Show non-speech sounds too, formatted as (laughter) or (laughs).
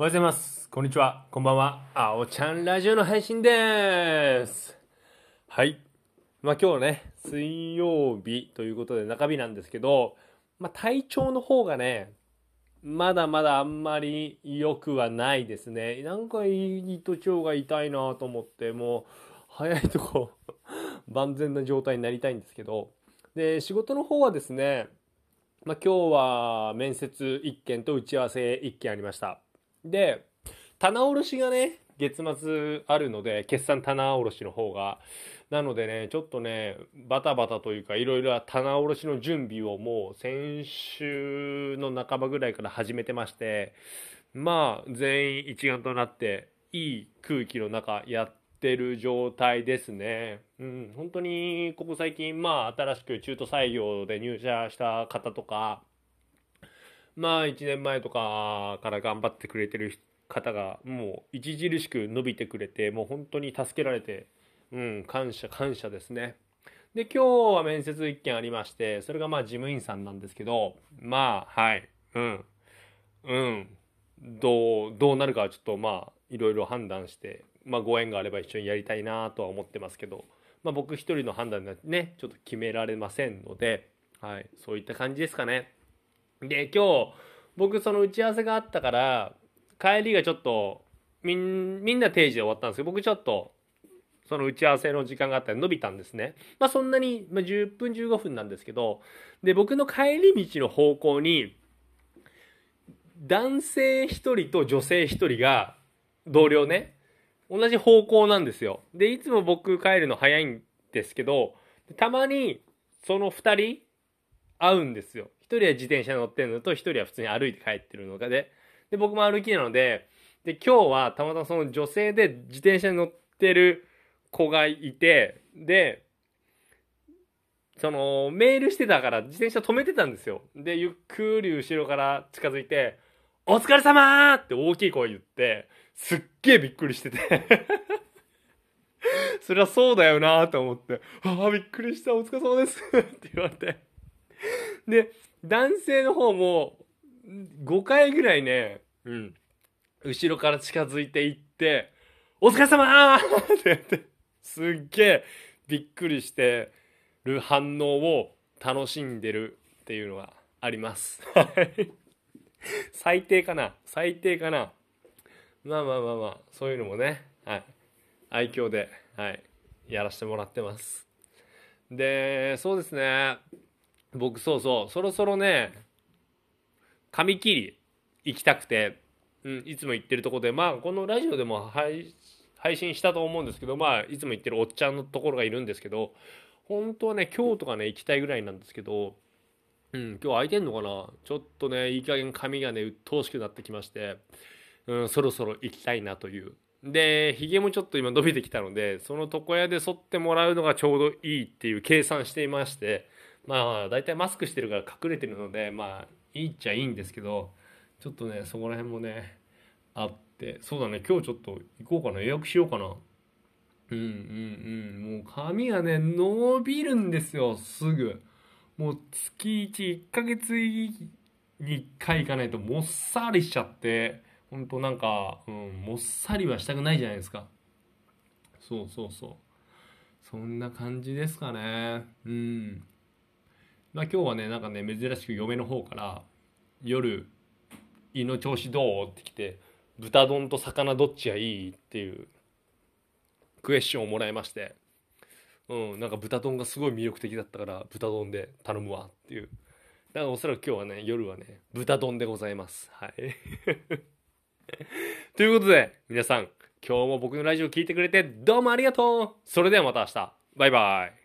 おはようございます。こんにちは。こんばんは。あおちゃんラジオの配信です。はい。まあ今日ね、水曜日ということで中日なんですけど、まあ体調の方がね、まだまだあんまり良くはないですね。なんか胃と腸が痛いなと思って、もう早いとこ (laughs) 万全な状態になりたいんですけど、で、仕事の方はですね、まあ今日は面接1件と打ち合わせ1件ありました。で、棚卸しがね、月末あるので、決算棚卸しの方が。なのでね、ちょっとね、バタバタというか、いろいろ棚卸しの準備をもう先週の半ばぐらいから始めてまして、まあ、全員一丸となって、いい空気の中やってる状態ですね。うん、本当に、ここ最近、まあ、新しく中途採用で入社した方とか、まあ1年前とかから頑張ってくれてる方がもう著しく伸びてくれてもう本当に助けられてうん感謝感謝ですね。で今日は面接1件ありましてそれがまあ事務員さんなんですけどまあはいうんうんどうどうなるかはちょっとまあいろいろ判断してまあご縁があれば一緒にやりたいなとは思ってますけどまあ僕一人の判断でねちょっと決められませんのではいそういった感じですかね。で今日僕その打ち合わせがあったから帰りがちょっとみんみんな定時で終わったんですけど僕ちょっとその打ち合わせの時間があったら伸びたんですね。まあそんなに、まあ、10分15分なんですけどで僕の帰り道の方向に男性1人と女性1人が同僚ね同じ方向なんですよ。でいつも僕帰るの早いんですけどたまにその2人会うんですよ。一人は自転車乗ってるのと一人は普通に歩いて帰ってるのがでで僕も歩きなのでで今日はたまたまその女性で自転車に乗ってる子がいてでそのメールしてたから自転車止めてたんですよ。でゆっくり後ろから近づいて「お疲れ様!って大きい声言ってすっげえびっくりしてて。(laughs) それはそうだよなと思って「ああびっくりした。お疲れ様です」(laughs) って言われて。で男性の方も5回ぐらいね、うん、後ろから近づいていって「お疲れ様!って言ってすっげえびっくりしてる反応を楽しんでるっていうのがあります。(laughs) 最低かな。最低かな。まあまあまあまあそういうのもね、はい、愛嬌で、はい、やらせてもらってます。でそうですね。僕そうそう。そろそろね髪切り行きたくて、うん、いつも行ってるとこで。まあこのラジオでも配信したと思うんですけどまあいつも行ってるおっちゃんのところがいるんですけど本当はね今日とかね行きたいぐらいなんですけど、うん、今日空いてんのかな？ちょっとねいい加減髪がね鬱陶しくなってきまして、うん、そろそろ行きたいなという。でひげもちょっと今伸びてきたのでその床屋で剃ってもらうのがちょうどいいっていう計算していましてまあ大体マスクしてるから隠れてるのでまあいいっちゃいいんですけどちょっとねそこら辺もねあって。そうだね今日ちょっと行こうかな予約しようかな。うんうんうん。もう髪がね伸びるんですよすぐ。もう月11ヶ月に1回行かないともっさりしちゃって。ほんとなんか、うん、もっさりはしたくないじゃないですか。そうそうそう。そんな感じですかね。うん。まあ今日はねなんかね珍しく嫁の方から夜胃の調子どう？って来て豚丼と魚どっちがいい？っていうクエスチョンをもらいましてうんなんか豚丼がすごい魅力的だったから豚丼で頼むわっていう。だからおそらく今日はね夜はね豚丼でございます。はい。(laughs) ということで皆さん今日も僕のラジオ聞いてくれてどうもありがとう。それではまた明日。バイバイ。